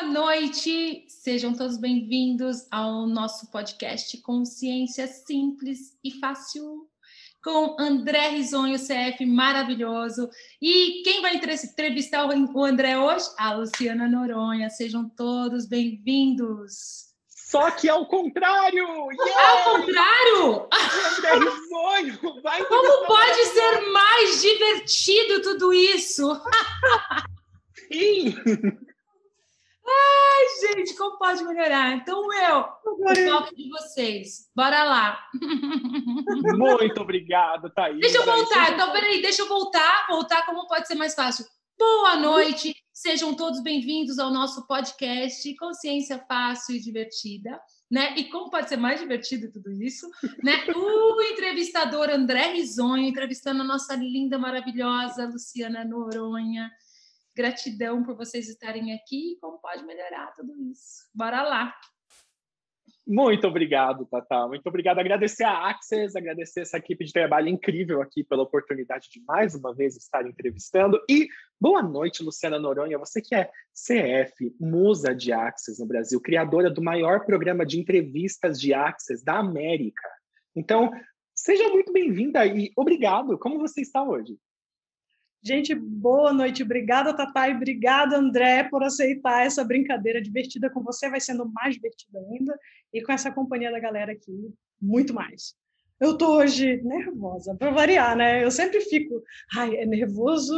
Boa noite, sejam todos bem-vindos ao nosso podcast Consciência Simples e Fácil, com André Risonho, CF maravilhoso. E quem vai entrevistar o André hoje? A Luciana Noronha. Sejam todos bem-vindos. Só que ao contrário! Yeah! Ao contrário? André Risonho, vai Como pode ser mais divertido tudo isso? Sim! Ai, gente, como pode melhorar? Então, eu, o toque de vocês. Bora lá. Muito obrigado, Thaís. Deixa eu voltar. Então, peraí, deixa eu voltar. Voltar como pode ser mais fácil. Boa noite. Sejam todos bem-vindos ao nosso podcast Consciência Fácil e Divertida. Né? E como pode ser mais divertido tudo isso, né? O entrevistador André Risonho entrevistando a nossa linda, maravilhosa Luciana Noronha. Gratidão por vocês estarem aqui e como pode melhorar tudo isso. Bora lá! Muito obrigado, Tata. Muito obrigado. Agradecer a Access, agradecer essa equipe de trabalho incrível aqui pela oportunidade de mais uma vez estar entrevistando. E boa noite, Luciana Noronha. Você que é CF, musa de Access no Brasil, criadora do maior programa de entrevistas de Access da América. Então, seja muito bem-vinda e obrigado. Como você está hoje? Gente, boa noite. Obrigada, Tatá, e obrigada, André, por aceitar essa brincadeira divertida com você. Vai sendo mais divertida ainda. E com essa companhia da galera aqui, muito mais. Eu tô hoje nervosa, para variar, né? Eu sempre fico, ai, é nervoso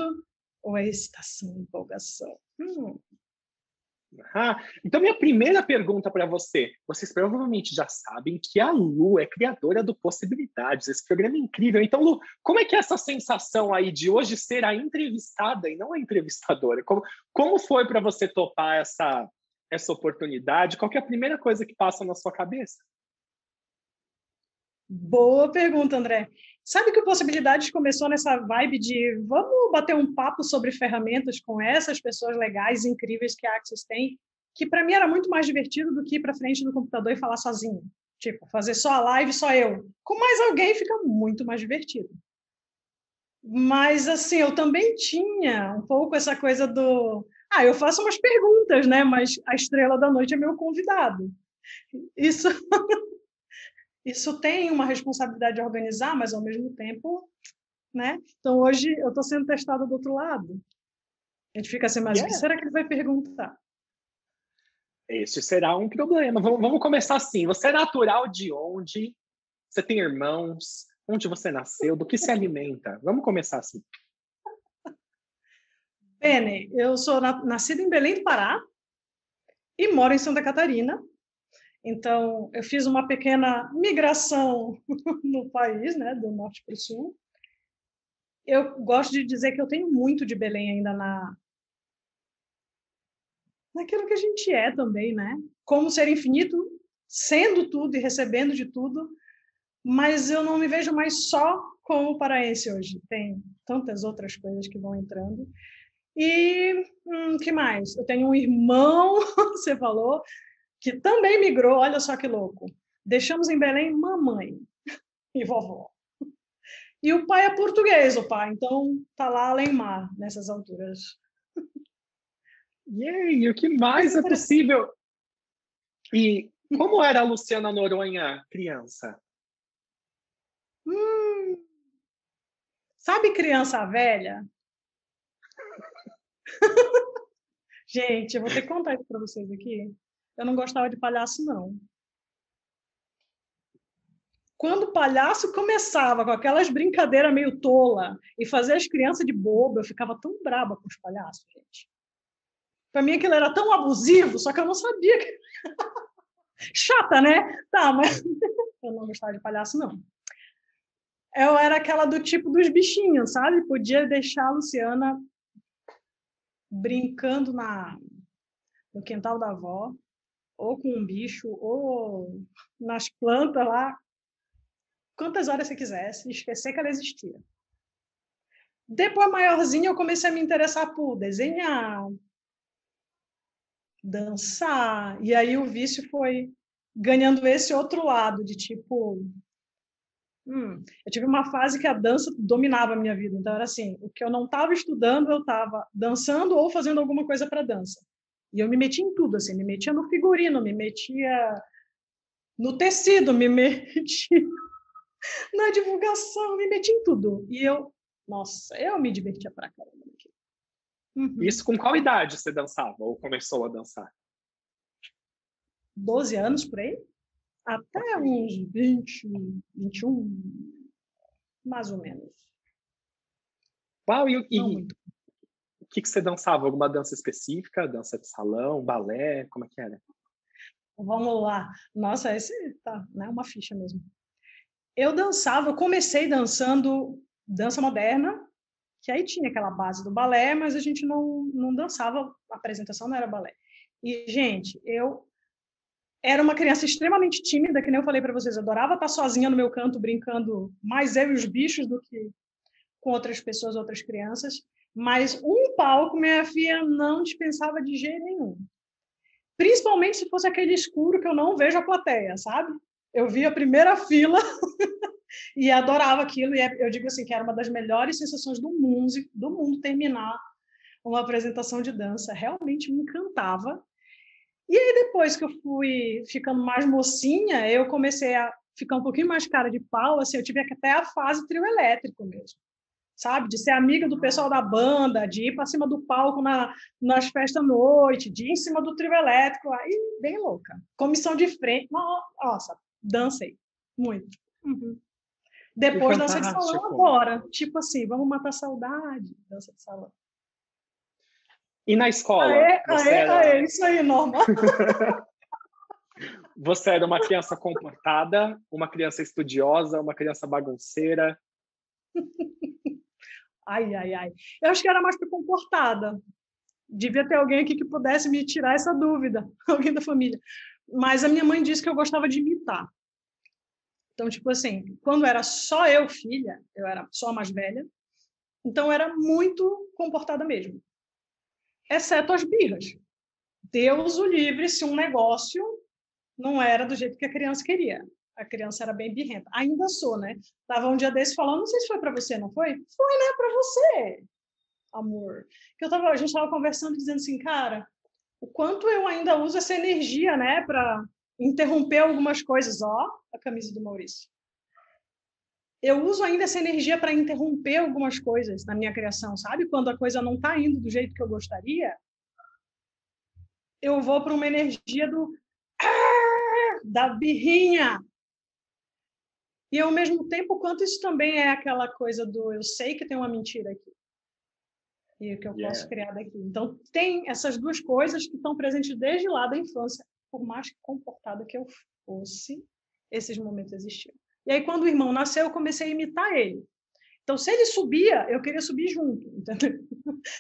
ou é excitação, empolgação? Hum, ah, então, minha primeira pergunta para você: vocês provavelmente já sabem que a Lu é criadora do Possibilidades, esse programa é incrível. Então, Lu, como é que é essa sensação aí de hoje ser a entrevistada e não a entrevistadora? Como, como foi para você topar essa, essa oportunidade? Qual é a primeira coisa que passa na sua cabeça? Boa pergunta, André. Sabe que o Possibilidades começou nessa vibe de vamos bater um papo sobre ferramentas com essas pessoas legais, incríveis que a Axis tem, que para mim era muito mais divertido do que ir para frente do computador e falar sozinho. Tipo, fazer só a live, só eu. Com mais alguém fica muito mais divertido. Mas, assim, eu também tinha um pouco essa coisa do. Ah, eu faço umas perguntas, né? Mas a estrela da noite é meu convidado. Isso isso tem uma responsabilidade de organizar, mas ao mesmo tempo, né? Então hoje eu estou sendo testada do outro lado. A gente fica assim, mas yeah. o que será que ele vai perguntar? Esse será um problema. Vamos, vamos começar assim. Você é natural de onde? Você tem irmãos? Onde você nasceu? Do que se alimenta? Vamos começar assim. Bene, eu sou na, nascida em Belém do Pará e moro em Santa Catarina. Então, eu fiz uma pequena migração no país, né, do norte para o sul. Eu gosto de dizer que eu tenho muito de Belém ainda na naquilo que a gente é também, né? Como ser infinito, sendo tudo e recebendo de tudo, mas eu não me vejo mais só como paraense hoje. Tem tantas outras coisas que vão entrando. E hum, que mais? Eu tenho um irmão, você falou, que também migrou, olha só que louco. Deixamos em Belém mamãe e vovó. E o pai é português, o pai, então tá lá além mar nessas alturas. E o que mais é possível? E como era a Luciana Noronha criança? Hum, sabe criança velha? Gente, eu vou ter que contar isso para vocês aqui eu não gostava de palhaço, não. Quando o palhaço começava com aquelas brincadeiras meio tola e fazia as crianças de bobo, eu ficava tão braba com os palhaços, gente. Para mim aquilo era tão abusivo, só que eu não sabia que... Chata, né? Tá, mas eu não gostava de palhaço, não. Eu era aquela do tipo dos bichinhos, sabe? Podia deixar a Luciana brincando na no quintal da avó, ou com um bicho, ou nas plantas lá, quantas horas você quisesse, esquecer que ela existia. Depois, maiorzinha, eu comecei a me interessar por desenhar, dançar, e aí o vício foi ganhando esse outro lado, de tipo. Hum, eu tive uma fase que a dança dominava a minha vida, então era assim: o que eu não estava estudando, eu estava dançando ou fazendo alguma coisa para dança. E eu me metia em tudo, assim, me metia no figurino, me metia no tecido, me metia na divulgação, me metia em tudo. E eu, nossa, eu me divertia pra caramba. Uhum. Isso com qual idade você dançava ou começou a dançar? 12 anos por aí? Até uns 20, 21, mais ou menos. Uau, e, e que, que você dançava? Alguma dança específica? Dança de salão, balé? Como é que era? Vamos lá. Nossa, esse tá, né? Uma ficha mesmo. Eu dançava, eu comecei dançando dança moderna, que aí tinha aquela base do balé, mas a gente não, não dançava, a apresentação não era balé. E, gente, eu era uma criança extremamente tímida, que nem eu falei para vocês, adorava estar sozinha no meu canto, brincando mais eu e os bichos do que com outras pessoas, outras crianças. Mas um palco, minha filha não dispensava de jeito nenhum. Principalmente se fosse aquele escuro que eu não vejo a plateia, sabe? Eu via a primeira fila e adorava aquilo. E é, eu digo assim que era uma das melhores sensações do mundo, do mundo terminar uma apresentação de dança. Realmente me encantava. E aí depois que eu fui ficando mais mocinha, eu comecei a ficar um pouquinho mais cara de pau. Assim, eu tive até a fase trio elétrico mesmo sabe? De ser amiga do pessoal da banda, de ir para cima do palco na, nas festas à noite, de ir em cima do trio elétrico, aí bem louca. Comissão de frente, nossa, dancei muito. Uhum. Depois dança de salão agora. Tipo assim, vamos matar a saudade, dança de salão. E na escola? Aê, aê, era... aê, isso aí, normal. você era uma criança comportada, uma criança estudiosa, uma criança bagunceira? ai, ai, ai. Eu acho que era mais comportada. Devia ter alguém aqui que pudesse me tirar essa dúvida, alguém da família. Mas a minha mãe disse que eu gostava de imitar. Então, tipo assim, quando era só eu filha, eu era só a mais velha, então era muito comportada mesmo. Exceto as birras. Deus o livre se um negócio não era do jeito que a criança queria. A criança era bem birrenta. Ainda sou, né? Tava um dia desse falando, não sei se foi para você, não foi? Foi, né, para você. Amor. Que eu tava, a gente tava conversando dizendo assim, cara, o quanto eu ainda uso essa energia, né, para interromper algumas coisas, ó, a camisa do Maurício. Eu uso ainda essa energia para interromper algumas coisas na minha criação, sabe? Quando a coisa não está indo do jeito que eu gostaria, eu vou para uma energia do da birrinha. E ao mesmo tempo, quanto isso também é aquela coisa do eu sei que tem uma mentira aqui. E que eu posso yeah. criar daqui. Então, tem essas duas coisas que estão presentes desde lá da infância por mais comportada que eu fosse, esses momentos existiam. E aí, quando o irmão nasceu, eu comecei a imitar ele. Então, se ele subia, eu queria subir junto, entendeu?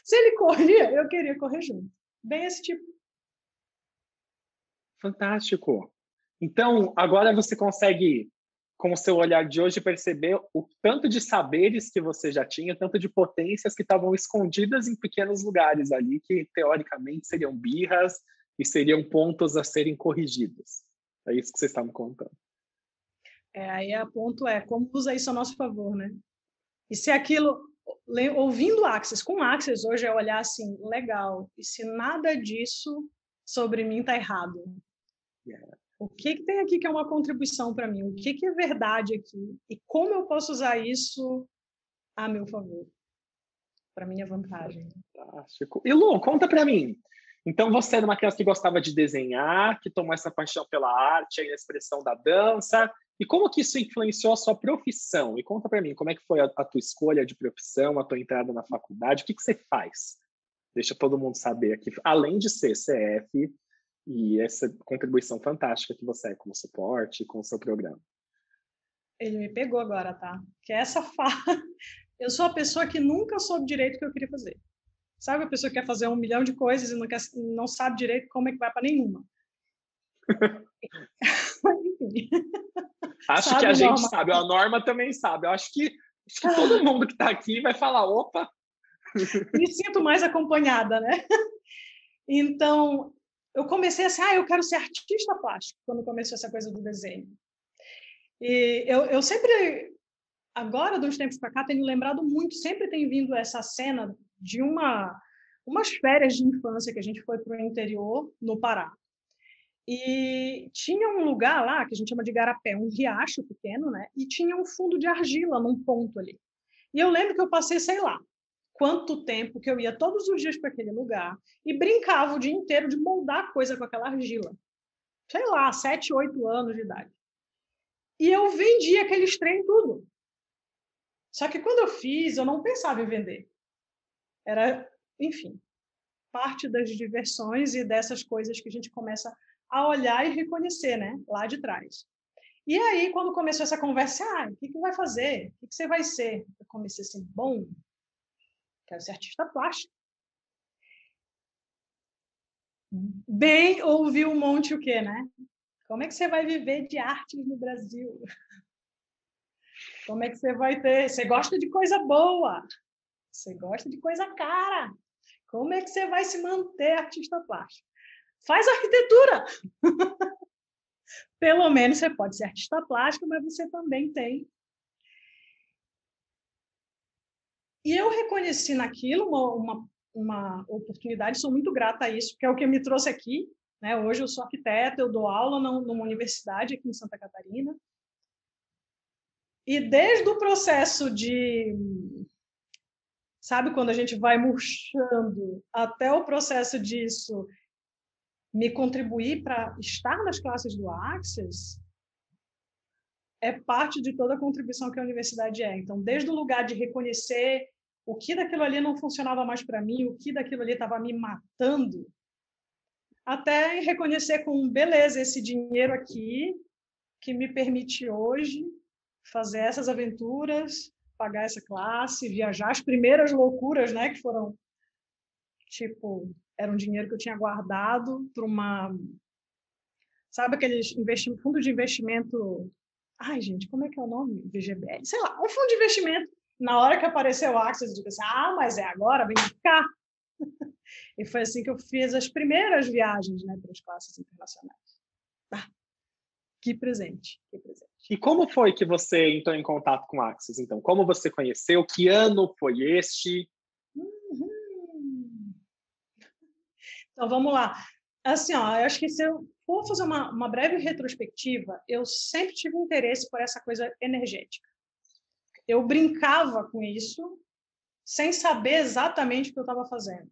Se ele corria, eu queria correr junto. Bem esse tipo. Fantástico. Então, agora você consegue, com o seu olhar de hoje, perceber o tanto de saberes que você já tinha, tanto de potências que estavam escondidas em pequenos lugares ali, que teoricamente seriam birras, e seriam pontos a serem corrigidos. É isso que você está me contando. É, aí a ponto é como usar isso a nosso favor, né? E se aquilo, ouvindo Axis, com Axis hoje é olhar assim, legal, e se nada disso sobre mim está errado? Yeah. O que, que tem aqui que é uma contribuição para mim? O que, que é verdade aqui? E como eu posso usar isso a meu favor? Para minha vantagem. Fantástico. E Lu, conta para mim. Então, você era uma criança que gostava de desenhar, que tomou essa paixão pela arte, a expressão da dança. E como que isso influenciou a sua profissão? E conta para mim, como é que foi a, a, tua escolha de profissão, a tua entrada na faculdade? O que, que você faz? Deixa todo mundo saber aqui. Além de ser CF e essa contribuição fantástica que você é como suporte, com o seu programa. Ele me pegou agora, tá? Que é essa fala. Eu sou a pessoa que nunca soube direito o que eu queria fazer. Sabe a pessoa que quer fazer um milhão de coisas e não, quer, não sabe direito como é que vai para nenhuma. acho sabe, que a gente Norma? sabe, a Norma também sabe. Eu acho que, acho que todo mundo que está aqui vai falar, opa! Me sinto mais acompanhada, né? Então, eu comecei assim, ah, eu quero ser artista plástico, quando começou essa coisa do desenho. E eu, eu sempre, agora, de uns tempos para cá, tenho lembrado muito, sempre tem vindo essa cena de uma umas férias de infância que a gente foi para o interior, no Pará. E tinha um lugar lá que a gente chama de Garapé, um riacho pequeno, né? E tinha um fundo de argila num ponto ali. E eu lembro que eu passei, sei lá, quanto tempo que eu ia todos os dias para aquele lugar e brincava o dia inteiro de moldar coisa com aquela argila. Sei lá, sete, oito anos de idade. E eu vendia aqueles trem tudo. Só que quando eu fiz, eu não pensava em vender. Era, enfim, parte das diversões e dessas coisas que a gente começa a olhar e reconhecer, né? Lá de trás. E aí, quando começou essa conversa, ah, o que, que vai fazer? O que, que você vai ser? Eu comecei assim, bom, quero ser artista plástico. Bem ouvir um monte o quê, né? Como é que você vai viver de artes no Brasil? Como é que você vai ter? Você gosta de coisa boa? Você gosta de coisa cara? Como é que você vai se manter artista plástico? Faz arquitetura! Pelo menos você pode ser artista plástico, mas você também tem. E eu reconheci naquilo uma, uma, uma oportunidade, sou muito grata a isso, porque é o que me trouxe aqui. Né? Hoje eu sou arquiteta, eu dou aula numa universidade aqui em Santa Catarina. E desde o processo de sabe quando a gente vai murchando até o processo disso me contribuir para estar nas classes do Access, é parte de toda a contribuição que a universidade é. Então, desde o lugar de reconhecer o que daquilo ali não funcionava mais para mim, o que daquilo ali estava me matando, até reconhecer com beleza esse dinheiro aqui que me permite hoje fazer essas aventuras, pagar essa classe, viajar as primeiras loucuras, né, que foram tipo era um dinheiro que eu tinha guardado para uma. Sabe aqueles fundo de investimento. Ai, gente, como é que é o nome? VGBL? Sei lá, um fundo de investimento. Na hora que apareceu o Access, eu disse: assim, ah, mas é agora, vem cá. e foi assim que eu fiz as primeiras viagens né, para as classes internacionais. Ah, que presente, que presente. E como foi que você entrou em contato com o Axis, então? Como você conheceu? Que ano foi este? Uhum. Então, vamos lá. Assim, ó, eu acho que se eu for fazer uma, uma breve retrospectiva, eu sempre tive interesse por essa coisa energética. Eu brincava com isso sem saber exatamente o que eu estava fazendo.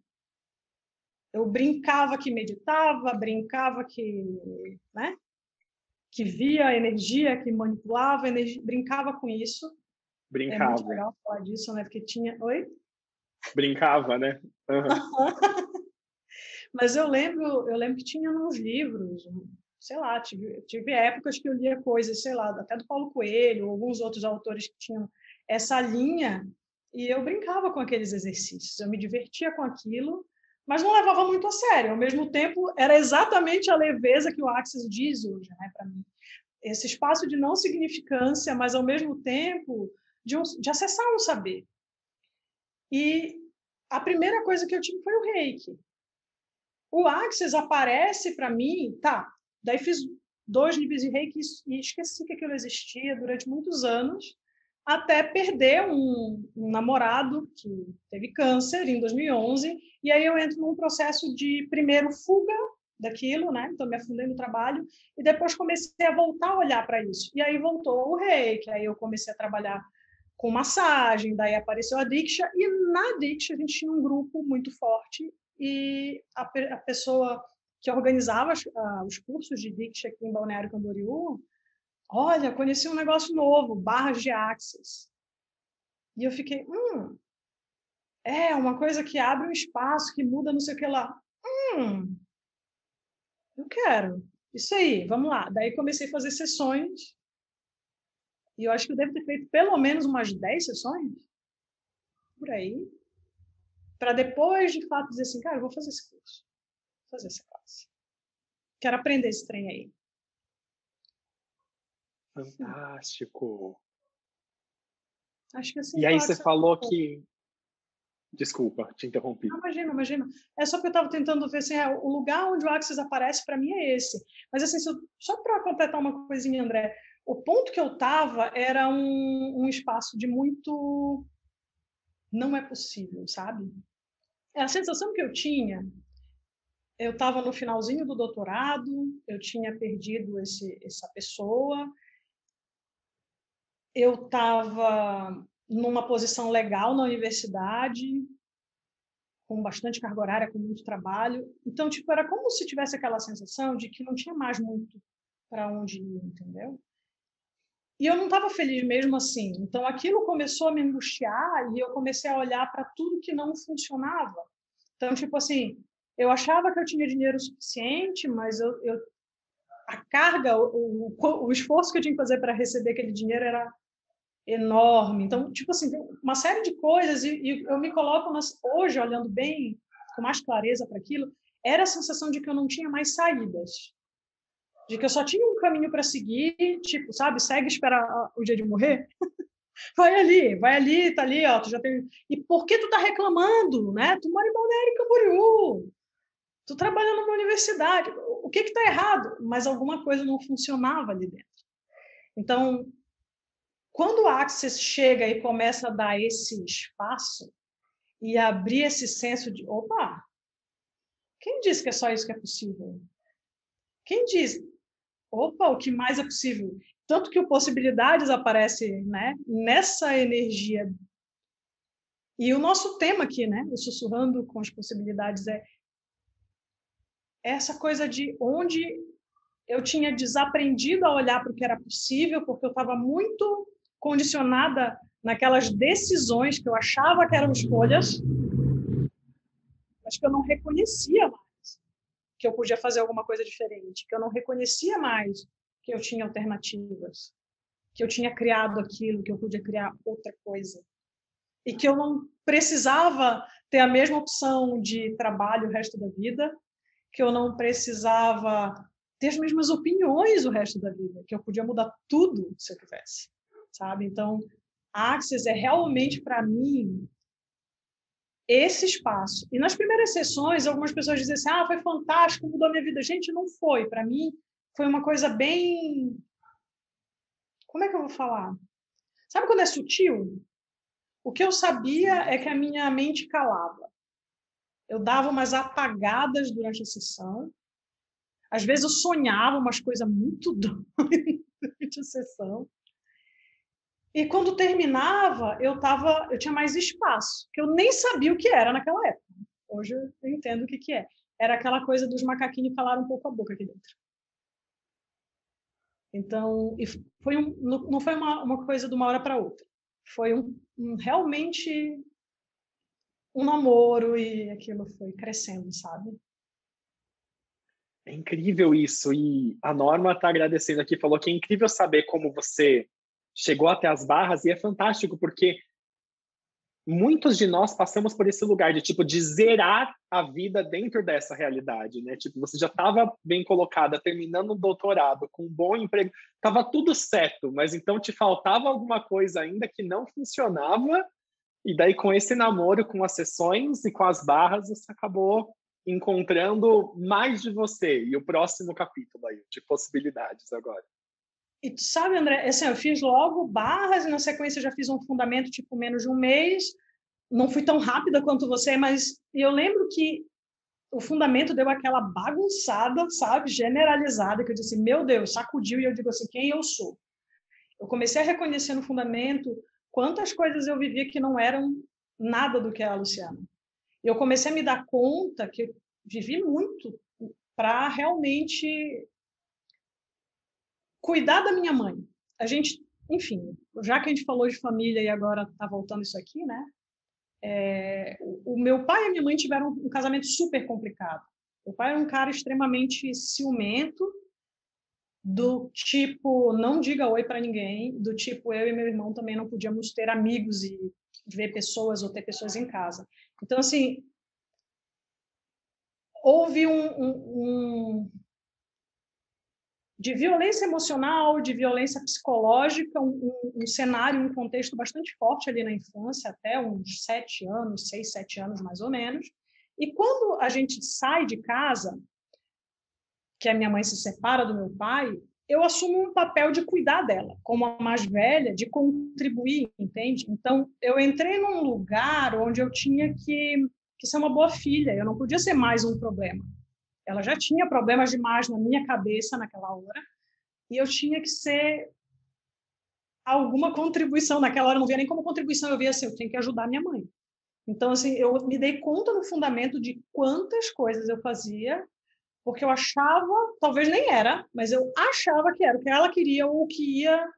Eu brincava que meditava, brincava que, né, que via a energia, que manipulava energia, brincava com isso. Brincava. É muito legal falar disso, né? Porque tinha. Oi? Brincava, né? Uhum. Mas eu lembro, eu lembro que tinha nos livros, sei lá, tive, tive épocas que eu lia coisas, sei lá, até do Paulo Coelho, alguns outros autores que tinham essa linha, e eu brincava com aqueles exercícios, eu me divertia com aquilo, mas não levava muito a sério. Ao mesmo tempo, era exatamente a leveza que o Axis diz hoje, né, para mim. Esse espaço de não significância, mas ao mesmo tempo de, um, de acessar um saber. E a primeira coisa que eu tive foi o reiki. O Axis aparece para mim, tá, daí fiz dois níveis de reiki e esqueci que aquilo existia durante muitos anos, até perder um, um, namorado que teve câncer em 2011, e aí eu entro num processo de, primeiro, fuga daquilo, né? Então, me afundei no trabalho, e depois comecei a voltar a olhar para isso. E aí voltou o reiki, aí eu comecei a trabalhar com massagem, daí apareceu a Diksha, e na Diksha a gente tinha um grupo muito forte e a, a pessoa que organizava uh, os cursos de Dict aqui em Balneário Camboriú, olha, conheci um negócio novo, barras de Axis. E eu fiquei, hum, é uma coisa que abre um espaço, que muda não sei o que lá. Hum, eu quero. Isso aí, vamos lá. Daí comecei a fazer sessões. E eu acho que eu devo ter feito pelo menos umas 10 sessões. Por aí para depois, de fato, dizer assim, cara, eu vou fazer esse curso, vou fazer essa classe. Quero aprender esse trem aí. Fantástico. Acho que assim. E aí você falou que. Desculpa, te interrompi. Não, imagina, imagina. É só que eu estava tentando ver assim, é, o lugar onde o Axis aparece para mim é esse. Mas assim, eu, só para completar uma coisinha, André, o ponto que eu estava era um, um espaço de muito não é possível, sabe? A sensação que eu tinha, eu estava no finalzinho do doutorado, eu tinha perdido esse, essa pessoa, eu estava numa posição legal na universidade, com bastante carga horária, com muito trabalho. Então, tipo, era como se tivesse aquela sensação de que não tinha mais muito para onde ir, entendeu? E eu não estava feliz mesmo assim. Então, aquilo começou a me angustiar e eu comecei a olhar para tudo que não funcionava. Então, tipo assim, eu achava que eu tinha dinheiro suficiente, mas eu, eu a carga, o, o, o, esforço que eu tinha que fazer para receber aquele dinheiro era enorme. Então, tipo assim, uma série de coisas, e, e eu me coloco nas, hoje, olhando bem, com mais clareza para aquilo, era a sensação de que eu não tinha mais saídas. De que eu só tinha um caminho para seguir, tipo, sabe, segue esperar o dia de morrer. vai ali, vai ali, tá ali, ó, tu já tem. E por que tu tá reclamando, né? Tu mora em Balneário Camboriú. Tu trabalha numa universidade. O que que tá errado? Mas alguma coisa não funcionava ali dentro. Então, quando o Axis chega e começa a dar esse espaço e abrir esse senso de, opa, quem diz que é só isso que é possível? Quem diz, opa, o que mais é possível? Tanto que o Possibilidades aparece né, nessa energia. E o nosso tema aqui, né, o Sussurrando com as Possibilidades, é essa coisa de onde eu tinha desaprendido a olhar para o que era possível, porque eu estava muito condicionada naquelas decisões que eu achava que eram escolhas, mas que eu não reconhecia mais que eu podia fazer alguma coisa diferente, que eu não reconhecia mais que eu tinha alternativas, que eu tinha criado aquilo, que eu podia criar outra coisa. E que eu não precisava ter a mesma opção de trabalho o resto da vida, que eu não precisava ter as mesmas opiniões o resto da vida, que eu podia mudar tudo se eu quisesse sabe? Então, Axis é realmente para mim esse espaço. E nas primeiras sessões, algumas pessoas dizem assim: "Ah, foi fantástico, mudou minha vida". Gente, não foi. Para mim, foi uma coisa bem Como é que eu vou falar? Sabe quando é sutil? O que eu sabia é que a minha mente calava. Eu dava umas apagadas durante a sessão. Às vezes eu sonhava umas coisas muito doidas durante a sessão. E quando terminava, eu tava, eu tinha mais espaço, que eu nem sabia o que era naquela época. Hoje eu entendo o que que é. Era aquela coisa dos macaquinhos calar um pouco a boca aqui dentro. Então, foi um, não foi uma, uma coisa de uma hora para outra. Foi um, um, realmente um namoro e aquilo foi crescendo, sabe? É incrível isso. E a Norma está agradecendo aqui, falou que é incrível saber como você chegou até as barras e é fantástico porque muitos de nós passamos por esse lugar de tipo de zerar a vida dentro dessa realidade, né? Tipo, você já estava bem colocada, terminando um doutorado, com um bom emprego, estava tudo certo, mas então te faltava alguma coisa ainda que não funcionava. E daí com esse namoro com as sessões e com as barras, você acabou encontrando mais de você e o próximo capítulo aí de possibilidades agora. E tu sabe, André, assim, eu fiz logo barras e na sequência já fiz um fundamento tipo menos de um mês. Não fui tão rápida quanto você, mas eu lembro que o fundamento deu aquela bagunçada, sabe, generalizada, que eu disse, meu Deus, sacudiu e eu digo assim, quem eu sou? Eu comecei a reconhecer no fundamento quantas coisas eu vivia que não eram nada do que é a Luciana. Eu comecei a me dar conta que eu vivi muito para realmente cuidar da minha mãe. A gente, enfim, já que a gente falou de família e agora está voltando isso aqui, né? É, o, meu pai e a minha mãe tiveram um casamento super complicado. O pai era um cara extremamente ciumento, do tipo não diga oi para ninguém, do tipo eu e meu irmão também não podíamos ter amigos e ver pessoas ou ter pessoas em casa. Então assim houve um, um de violência emocional, de violência psicológica, um, um, um, cenário, um contexto bastante forte ali na infância, até uns sete anos, seis, sete anos mais ou menos. E quando a gente sai de casa, que a minha mãe se separa do meu pai, eu assumo um papel de cuidar dela, como a mais velha, de contribuir, entende? Então, eu entrei num lugar onde eu tinha que que ser uma boa filha, eu não podia ser mais um problema. Ela já tinha problemas demais na minha cabeça naquela hora, e eu tinha que ser alguma contribuição. Naquela hora eu não via nem como contribuição, eu via assim, eu tenho que ajudar minha mãe. Então, assim, eu me dei conta no fundamento de quantas coisas eu fazia, porque eu achava, talvez nem era, mas eu achava que era o que ela queria ou o que ia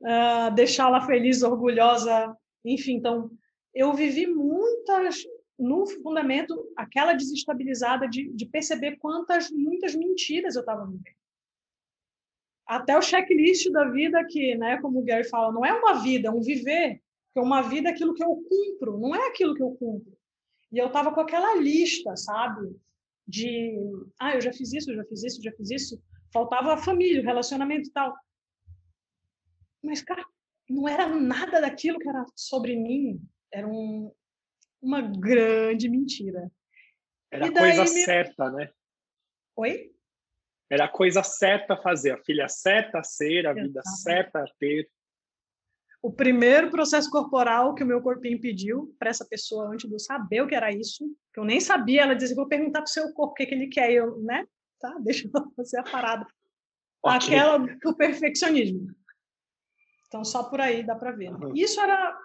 uh, deixá-la feliz, orgulhosa, enfim. Então, eu vivi muitas no fundamento, aquela desestabilizada de, de perceber quantas, muitas mentiras eu estava vivendo. Até o checklist da vida que, né, como o Gary fala, não é uma vida, é um viver. Porque uma vida é aquilo que eu cumpro, não é aquilo que eu cumpro. E eu estava com aquela lista, sabe? De, ah, eu já fiz isso, eu já fiz isso, já fiz isso. Faltava a família, o relacionamento e tal. Mas, cara, não era nada daquilo que era sobre mim. Era um, uma grande mentira. Era a coisa me... certa, né? Oi? Era a coisa certa a fazer, a filha certa a ser, a vida certa a ter. O primeiro processo corporal que o meu corpinho pediu para essa pessoa antes de eu saber o que era isso, que eu nem sabia, ela dizia: vou perguntar para o seu corpo o que, que ele quer. Eu, né? Tá, deixa eu fazer a parada. Okay. Aquela do perfeccionismo. Então, só por aí dá para ver. Uhum. Isso era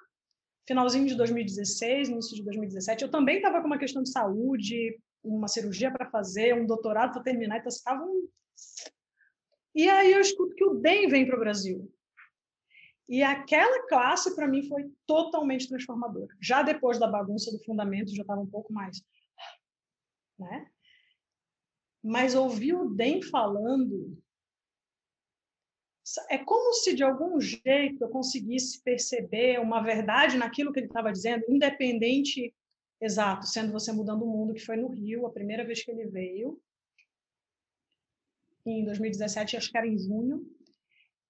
finalzinho de 2016, início de 2017, eu também estava com uma questão de saúde, uma cirurgia para fazer, um doutorado para terminar, então estava um... E aí eu escuto que o DEM vem para o Brasil. E aquela classe, para mim, foi totalmente transformadora. Já depois da bagunça do fundamento, já estava um pouco mais... Né? Mas ouvir o DEM falando é como se de algum jeito eu conseguisse perceber uma verdade naquilo que ele estava dizendo, independente, exato, sendo você mudando o mundo, que foi no Rio, a primeira vez que ele veio, em 2017, acho que era em junho.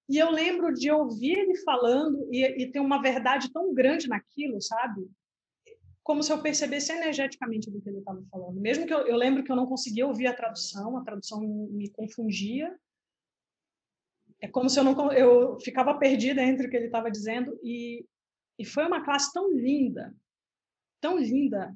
E eu lembro de ouvir ele falando e, e ter uma verdade tão grande naquilo, sabe? Como se eu percebesse energeticamente do que ele estava falando. Mesmo que eu, eu lembro que eu não conseguia ouvir a tradução, a tradução me confundia, é como se eu não eu ficava perdida entre o que ele estava dizendo e e foi uma classe tão linda, tão linda.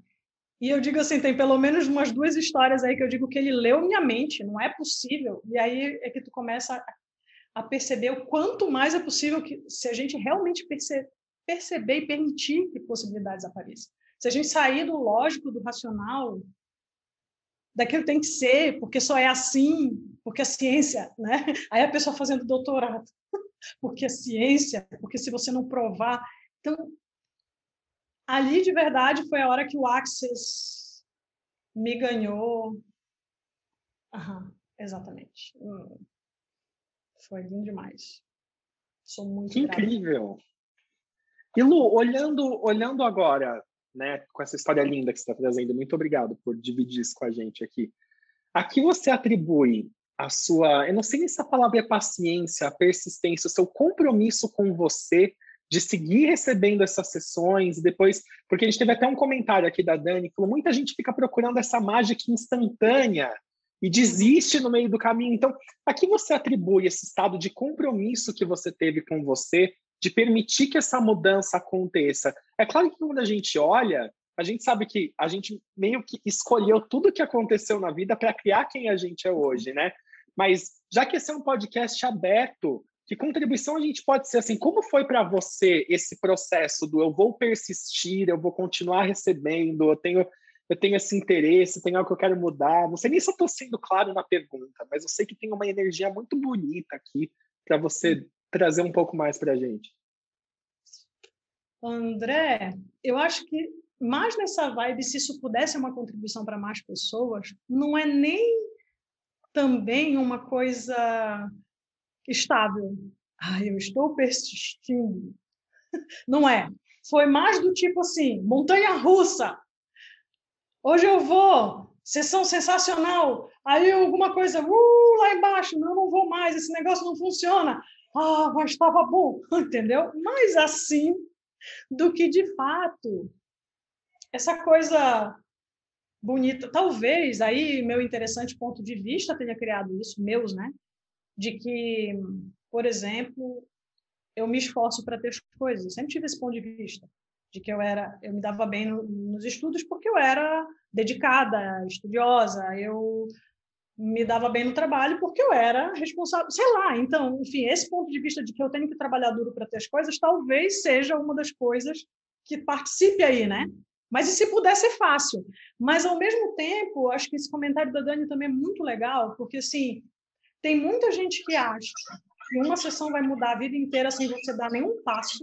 E eu digo assim, tem pelo menos umas duas histórias aí que eu digo que ele leu minha mente, não é possível. E aí é que tu começa a, a perceber o quanto mais é possível que se a gente realmente perce, perceber e permitir que possibilidades apareçam. Se a gente sair do lógico, do racional, daquilo tem que ser, porque só é assim, porque a ciência, né? Aí a pessoa fazendo doutorado, porque a ciência, porque se você não provar. Então, ali de verdade foi a hora que o Access me ganhou. Aham, exatamente. Hum. Foi lindo demais. Sou muito que incrível. E Lu, olhando, olhando agora né, com essa história linda que você está trazendo. Muito obrigado por dividir isso com a gente aqui. A que você atribui a sua, eu não sei se a palavra é paciência, a persistência, o seu compromisso com você de seguir recebendo essas sessões depois, porque a gente teve até um comentário aqui da Dani, falou, muita gente fica procurando essa mágica instantânea e desiste no meio do caminho. Então, a que você atribui esse estado de compromisso que você teve com você de permitir que essa mudança aconteça. É claro que quando a gente olha, a gente sabe que a gente meio que escolheu tudo o que aconteceu na vida para criar quem a gente é hoje, né? Mas já que esse é um podcast aberto, que contribuição a gente pode ser assim? Como foi para você esse processo do eu vou persistir, eu vou continuar recebendo, eu tenho eu tenho esse interesse, tem algo que eu quero mudar. Não sei nem se eu estou sendo claro na pergunta, mas eu sei que tem uma energia muito bonita aqui para você trazer um pouco mais para a gente? André, eu acho que mais nessa vibe, se isso pudesse ser uma contribuição para mais pessoas, não é nem também uma coisa estável. Ah, eu estou persistindo. Não é. Foi mais do tipo assim, montanha russa. Hoje eu vou, sessão sensacional. Aí alguma coisa, uh, lá embaixo, não, não vou mais, esse negócio não funciona ah, mas estava bom, entendeu? Mais assim do que de fato essa coisa bonita. Talvez aí meu interessante ponto de vista tenha criado isso, meus, né? De que, por exemplo, eu me esforço para ter as coisas. Eu sempre tive esse ponto de vista. de que eu era, eu me dava bem no, nos estudos porque eu era dedicada, estudiosa, eu me dava bem no trabalho porque eu era responsável, sei lá. Então, enfim, esse ponto de vista de que eu tenho que trabalhar duro para ter as coisas, talvez seja uma das coisas que participe aí, né? Mas e se puder ser fácil? Mas ao mesmo tempo, acho que esse comentário da Dani também é muito legal, porque assim, tem muita gente que acha que uma sessão vai mudar a vida inteira sem você dar nenhum passo,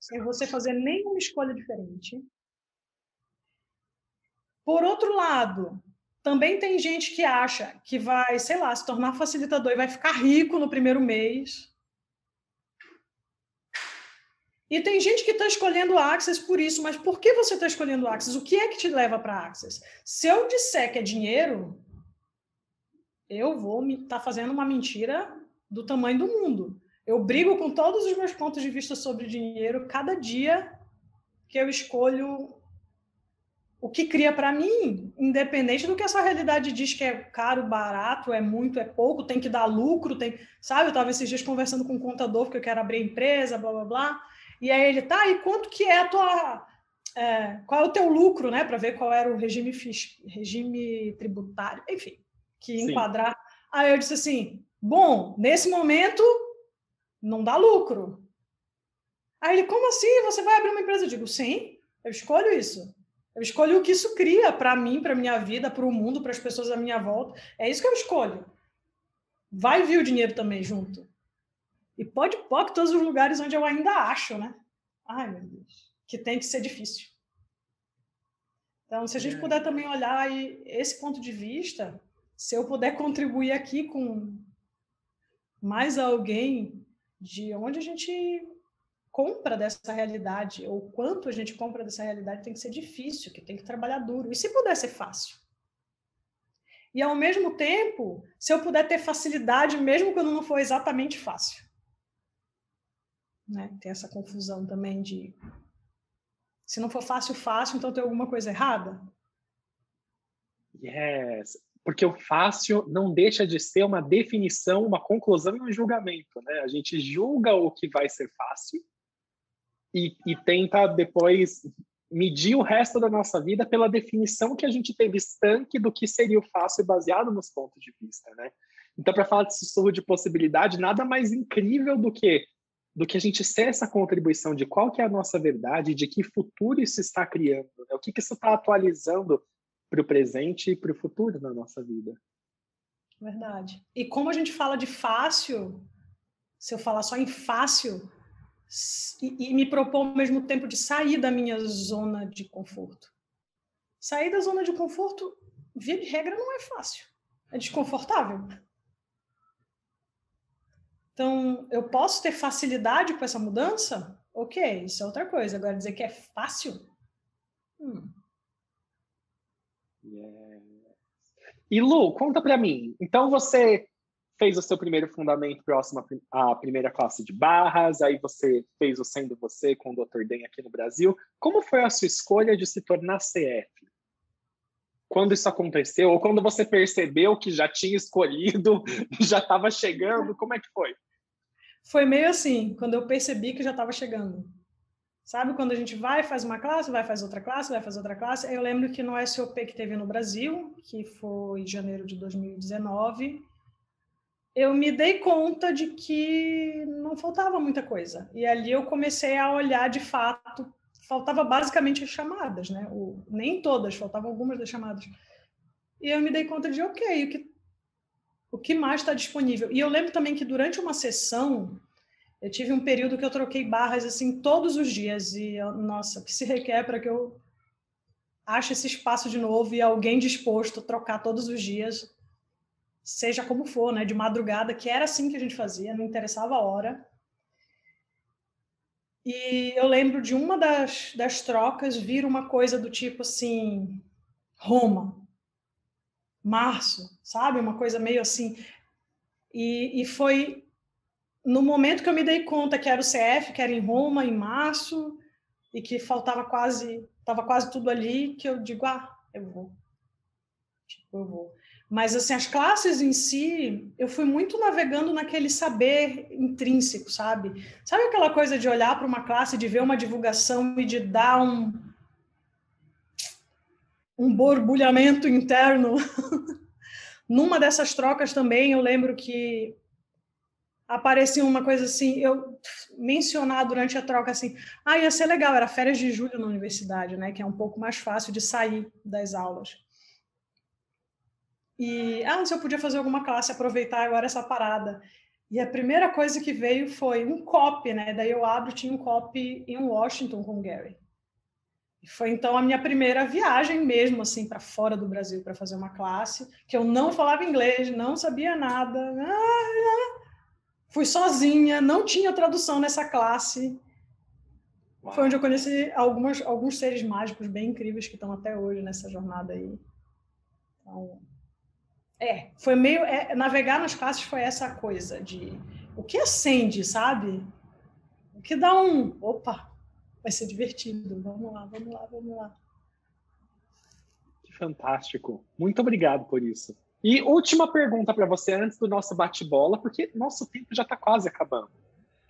sem você fazer nenhuma escolha diferente. Por outro lado, também tem gente que acha que vai, sei lá, se tornar facilitador e vai ficar rico no primeiro mês. E tem gente que está escolhendo Access por isso, mas por que você está escolhendo Access? O que é que te leva para Access? Se eu disser que é dinheiro, eu vou estar tá fazendo uma mentira do tamanho do mundo. Eu brigo com todos os meus pontos de vista sobre dinheiro cada dia que eu escolho o que cria para mim, independente do que essa realidade diz que é caro, barato, é muito, é pouco, tem que dar lucro, tem, sabe? Eu estava esses dias conversando com um contador porque eu quero abrir empresa, blá blá blá. E aí ele tá, e quanto que é a tua é, qual é o teu lucro, né, para ver qual era o regime regime tributário, enfim, que Sim. enquadrar. Aí eu disse assim: "Bom, nesse momento não dá lucro". Aí ele: "Como assim? Você vai abrir uma empresa?" Eu digo: "Sim, eu escolho isso". Eu escolho o que isso cria para mim, para minha vida, para o mundo, para as pessoas à minha volta. É isso que eu escolho. Vai vir o dinheiro também junto. E pode pôr todos os lugares onde eu ainda acho, né? Ai, meu Deus. Que tem que ser difícil. Então, se a gente é. puder também olhar esse ponto de vista, se eu puder contribuir aqui com mais alguém de onde a gente compra dessa realidade, ou quanto a gente compra dessa realidade, tem que ser difícil, que tem que trabalhar duro. E se puder ser fácil? E ao mesmo tempo, se eu puder ter facilidade, mesmo quando não for exatamente fácil. Né? Tem essa confusão também de se não for fácil, fácil, então tem alguma coisa errada? Yes, porque o fácil não deixa de ser uma definição, uma conclusão e um julgamento, né? A gente julga o que vai ser fácil e, e tenta depois medir o resto da nossa vida pela definição que a gente teve estanque do que seria o fácil baseado nos pontos de vista, né? Então, para falar de sussurro de possibilidade, nada mais incrível do que do que a gente ser essa contribuição de qual que é a nossa verdade, de que futuro isso está criando, né? o que, que isso está atualizando para o presente e para o futuro na nossa vida. Verdade. E como a gente fala de fácil, se eu falar só em fácil, e, e me propor ao mesmo tempo de sair da minha zona de conforto. Sair da zona de conforto, via de regra, não é fácil. É desconfortável. Então, eu posso ter facilidade com essa mudança? Ok, isso é outra coisa. Agora, dizer que é fácil? Hum. Yes. E Lu, conta para mim. Então, você fez o seu primeiro fundamento próximo à primeira classe de barras, aí você fez o Sendo Você com o Dr. Den aqui no Brasil. Como foi a sua escolha de se tornar CF? Quando isso aconteceu? Ou quando você percebeu que já tinha escolhido, já estava chegando? Como é que foi? Foi meio assim, quando eu percebi que já estava chegando. Sabe quando a gente vai, faz uma classe, vai, faz outra classe, vai, faz outra classe? Eu lembro que no SOP que teve no Brasil, que foi em janeiro de 2019, eu me dei conta de que não faltava muita coisa. E ali eu comecei a olhar de fato, faltava basicamente as chamadas, né? O, nem todas, faltavam algumas das chamadas. E eu me dei conta de, ok, o que, o que mais está disponível? E eu lembro também que durante uma sessão, eu tive um período que eu troquei barras assim todos os dias. E, nossa, que se requer para que eu ache esse espaço de novo e alguém disposto a trocar todos os dias seja como for, né, de madrugada, que era assim que a gente fazia, não interessava a hora. E eu lembro de uma das, das trocas vir uma coisa do tipo assim, Roma, março, sabe? Uma coisa meio assim. E, e foi no momento que eu me dei conta que era o CF, que era em Roma, em março, e que faltava quase, estava quase tudo ali, que eu digo, ah, eu vou. Tipo, eu vou. Mas assim, as classes em si, eu fui muito navegando naquele saber intrínseco, sabe? Sabe aquela coisa de olhar para uma classe, de ver uma divulgação e de dar um um borbulhamento interno. Numa dessas trocas também, eu lembro que aparecia uma coisa assim, eu mencionar durante a troca assim, ah, ia ser legal, era férias de julho na universidade, né, que é um pouco mais fácil de sair das aulas. E, ah, se eu podia fazer alguma classe, aproveitar agora essa parada. E a primeira coisa que veio foi um copy, né, daí eu abro, tinha um copy em Washington com o Gary. Foi então a minha primeira viagem mesmo assim para fora do Brasil para fazer uma classe, que eu não falava inglês, não sabia nada. Fui sozinha, não tinha tradução nessa classe. Uau. Foi onde eu conheci algumas, alguns seres mágicos bem incríveis que estão até hoje nessa jornada aí. Então, é, foi meio. É, navegar nas classes foi essa coisa de o que acende, sabe? O que dá um. Opa, vai ser divertido. Vamos lá, vamos lá, vamos lá. Que fantástico. Muito obrigado por isso. E última pergunta para você antes do nosso bate-bola, porque nosso tempo já está quase acabando.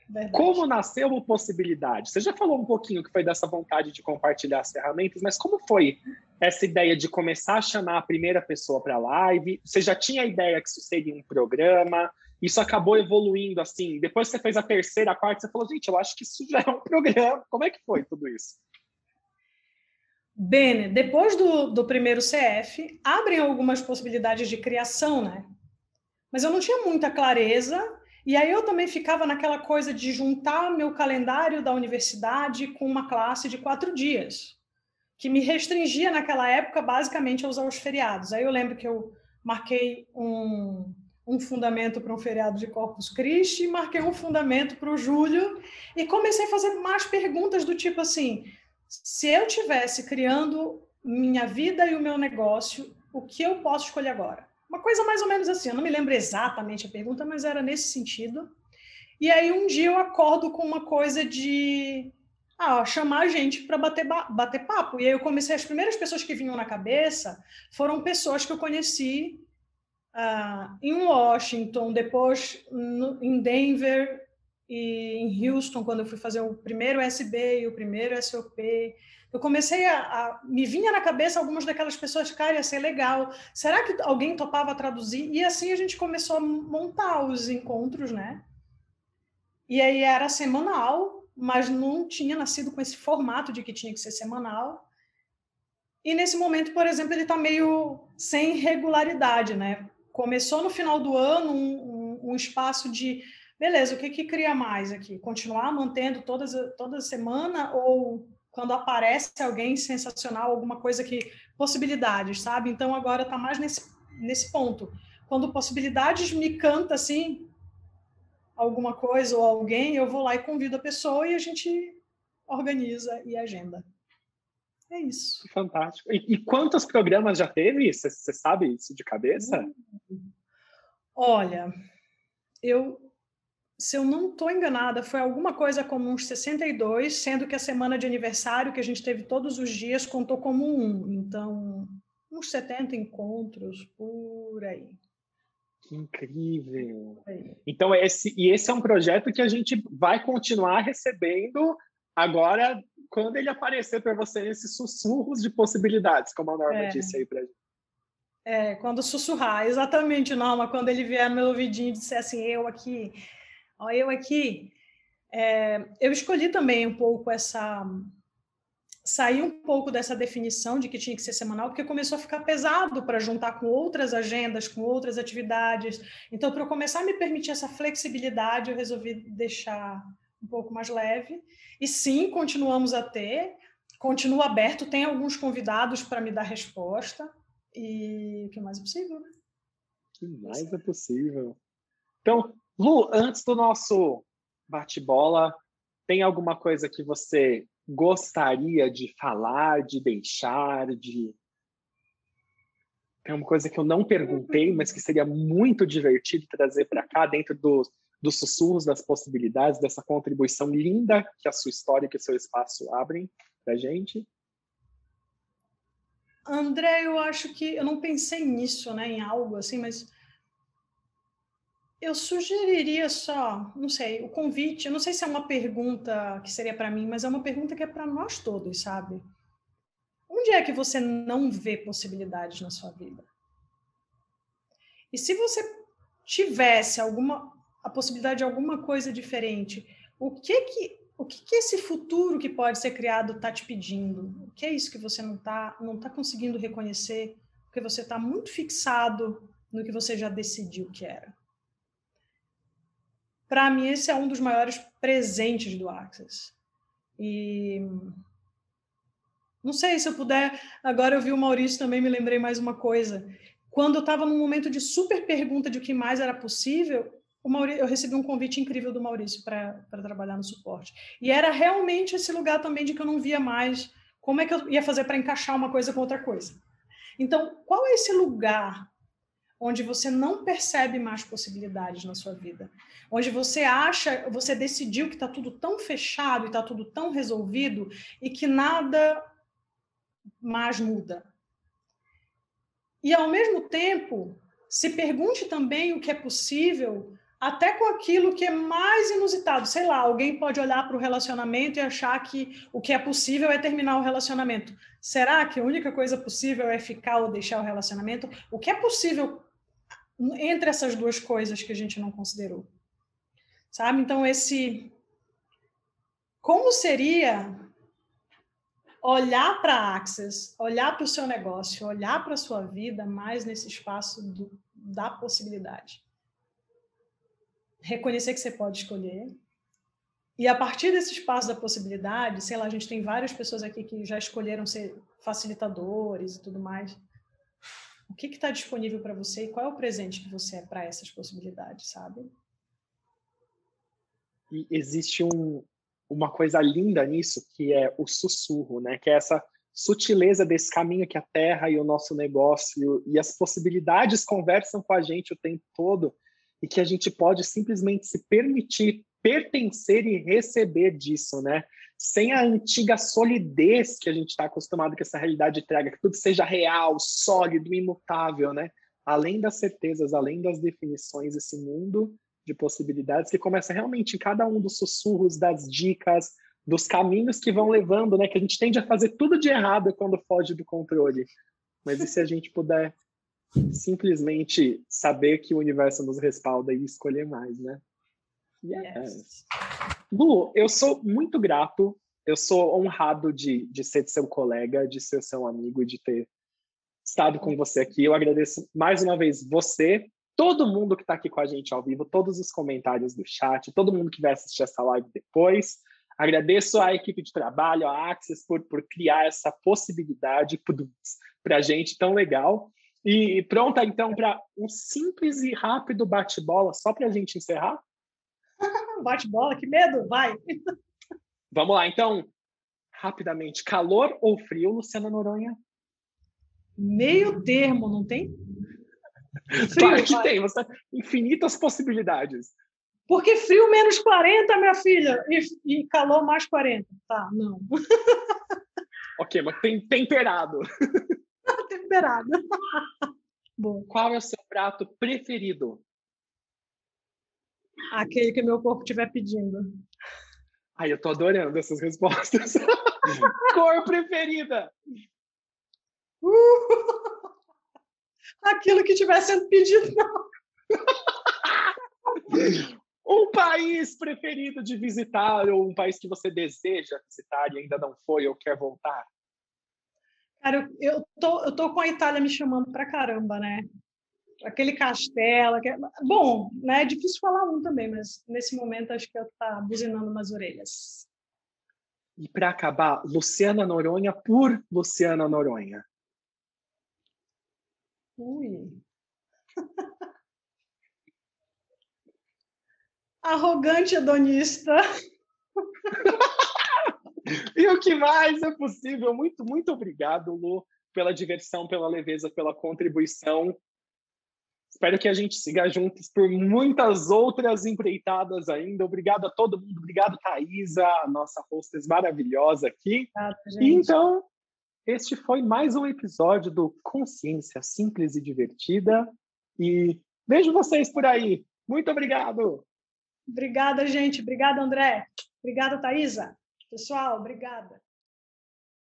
Verdade. Como nasceu a possibilidade? Você já falou um pouquinho que foi dessa vontade de compartilhar as ferramentas, mas como foi essa ideia de começar a chamar a primeira pessoa para a live? Você já tinha a ideia que isso seria um programa? isso acabou evoluindo assim. Depois você fez a terceira, a quarta, você falou, gente, eu acho que isso já é um programa. Como é que foi tudo isso? Bem, depois do, do primeiro CF, abrem algumas possibilidades de criação, né? Mas eu não tinha muita clareza, e aí eu também ficava naquela coisa de juntar meu calendário da universidade com uma classe de quatro dias, que me restringia naquela época basicamente a usar os feriados. Aí eu lembro que eu marquei um, um fundamento para um feriado de Corpus Christi, marquei um fundamento para o julho e comecei a fazer mais perguntas do tipo assim: se eu tivesse criando minha vida e o meu negócio, o que eu posso escolher agora? Uma coisa mais ou menos assim, eu não me lembro exatamente a pergunta, mas era nesse sentido. E aí um dia eu acordo com uma coisa de ah, chamar a gente para bater, bater papo. E aí eu comecei, as primeiras pessoas que vinham na cabeça foram pessoas que eu conheci uh, em Washington, depois no, em Denver e em Houston, quando eu fui fazer o primeiro SB e o primeiro SOP. Eu comecei a, a, Me vinha na cabeça algumas daquelas pessoas, cara, ia ser legal. Será que alguém topava traduzir? E assim a gente começou a montar os encontros, né? E aí era semanal, mas não tinha nascido com esse formato de que tinha que ser semanal. E nesse momento, por exemplo, ele está meio sem regularidade, né? começou no final do ano um, um, um espaço de beleza, o que, que cria mais aqui? Continuar mantendo todas, toda semana ou quando aparece alguém sensacional, alguma coisa que. possibilidades, sabe? Então agora está mais nesse, nesse ponto. Quando possibilidades me canta assim, alguma coisa ou alguém, eu vou lá e convido a pessoa e a gente organiza e agenda. É isso. Fantástico. E, e quantos programas já teve? Você sabe isso de cabeça? Olha, eu, se eu não estou enganada, foi alguma coisa como uns 62, sendo que a semana de aniversário que a gente teve todos os dias contou como um. Então, uns 70 encontros por aí. Que incrível! Então, esse, e esse é um projeto que a gente vai continuar recebendo agora quando ele aparecer para você nesses sussurros de possibilidades, como a Norma é. disse aí para gente. É, quando sussurrar, exatamente, Norma, quando ele vier no meu ouvidinho e disser assim, eu aqui, ó, eu aqui. É, eu escolhi também um pouco essa sair um pouco dessa definição de que tinha que ser semanal, porque começou a ficar pesado para juntar com outras agendas, com outras atividades. Então, para eu começar a me permitir essa flexibilidade, eu resolvi deixar um pouco mais leve. E sim, continuamos a ter, continua aberto, tem alguns convidados para me dar resposta. E o que mais é possível, né? O que mais é possível. Então, Lu, antes do nosso bate-bola, tem alguma coisa que você gostaria de falar, de deixar, de. Tem uma coisa que eu não perguntei, mas que seria muito divertido trazer para cá, dentro dos dos sussurros, das possibilidades, dessa contribuição linda que a sua história e que o seu espaço abrem para gente? André, eu acho que eu não pensei nisso, né, em algo assim, mas eu sugeriria só, não sei, o convite. Eu não sei se é uma pergunta que seria para mim, mas é uma pergunta que é para nós todos, sabe? Onde é que você não vê possibilidades na sua vida? E se você tivesse alguma a possibilidade de alguma coisa diferente, o que que o que, que esse futuro que pode ser criado está te pedindo? O que é isso que você não está não tá conseguindo reconhecer? Porque você está muito fixado no que você já decidiu que era. Para mim, esse é um dos maiores presentes do Access. E não sei se eu puder. Agora eu vi o Maurício também, me lembrei mais uma coisa. Quando eu estava num momento de super pergunta de o que mais era possível, Maurício, eu recebi um convite incrível do Maurício para trabalhar no suporte. E era realmente esse lugar também de que eu não via mais como é que eu ia fazer para encaixar uma coisa com outra coisa. Então, qual é esse lugar onde você não percebe mais possibilidades na sua vida? Onde você acha, você decidiu que está tudo tão fechado e está tudo tão resolvido e que nada mais muda. E, ao mesmo tempo, se pergunte também o que é possível até com aquilo que é mais inusitado. Sei lá, alguém pode olhar para o relacionamento e achar que o que é possível é terminar o relacionamento. Será que a única coisa possível é ficar ou deixar o relacionamento? O que é possível entre essas duas coisas que a gente não considerou? Sabe? Então, esse. Como seria olhar para a Access, olhar para o seu negócio, olhar para a sua vida mais nesse espaço do, da possibilidade? reconhecer que você pode escolher. E a partir desse espaço da possibilidade, sei lá, a gente tem várias pessoas aqui que já escolheram ser facilitadores e tudo mais. O que está disponível para você e qual é o presente que você é para essas possibilidades, sabe? E existe um, uma coisa linda nisso, que é o sussurro, né? Que é essa sutileza desse caminho que a Terra e o nosso negócio e as possibilidades conversam com a gente o tempo todo e que a gente pode simplesmente se permitir pertencer e receber disso, né? Sem a antiga solidez que a gente está acostumado que essa realidade traga, que tudo seja real, sólido, imutável, né? Além das certezas, além das definições, esse mundo de possibilidades que começa realmente em cada um dos sussurros, das dicas, dos caminhos que vão levando, né? Que a gente tende a fazer tudo de errado quando foge do controle. Mas e se a gente puder simplesmente saber que o universo nos respalda e escolher mais, né? Yes. Lu, eu sou muito grato, eu sou honrado de, de ser seu colega, de ser seu amigo de ter estado com você aqui. Eu agradeço mais uma vez você, todo mundo que está aqui com a gente ao vivo, todos os comentários do chat, todo mundo que vai assistir essa live depois. Agradeço à equipe de trabalho, a Access, por, por criar essa possibilidade para a gente tão legal. E pronta, então, para um simples e rápido bate-bola, só para a gente encerrar? Bate-bola, que medo, vai! Vamos lá, então, rapidamente. Calor ou frio, Luciana Noronha? Meio termo, não tem? Frio, claro que vai. tem, você infinitas possibilidades. Porque frio menos 40, minha filha, e, e calor mais 40. Tá, não. ok, mas tem temperado. temperada. Bom. Qual é o seu prato preferido? Aquele que meu corpo estiver pedindo. Ai, eu tô adorando essas respostas. Cor preferida? Uh! Aquilo que estiver sendo pedido, não. um país preferido de visitar ou um país que você deseja visitar e ainda não foi ou quer voltar? Cara, eu, tô, eu tô com a Itália me chamando pra caramba, né? Aquele castelo. Que... Bom, né? É difícil falar um também, mas nesse momento acho que eu tá buzinando nas orelhas. E para acabar, Luciana Noronha por Luciana Noronha. Ui. Arrogante hedonista. e o que mais é possível? Muito, muito obrigado, Lu, pela diversão, pela leveza, pela contribuição. Espero que a gente siga juntos por muitas outras empreitadas ainda. Obrigado a todo mundo. Obrigado, Thaisa, a nossa hostess maravilhosa aqui. Obrigada, e então, este foi mais um episódio do Consciência Simples e Divertida. E vejo vocês por aí. Muito obrigado. Obrigada, gente. Obrigada, André. Obrigada, Thaisa. Pessoal, obrigada.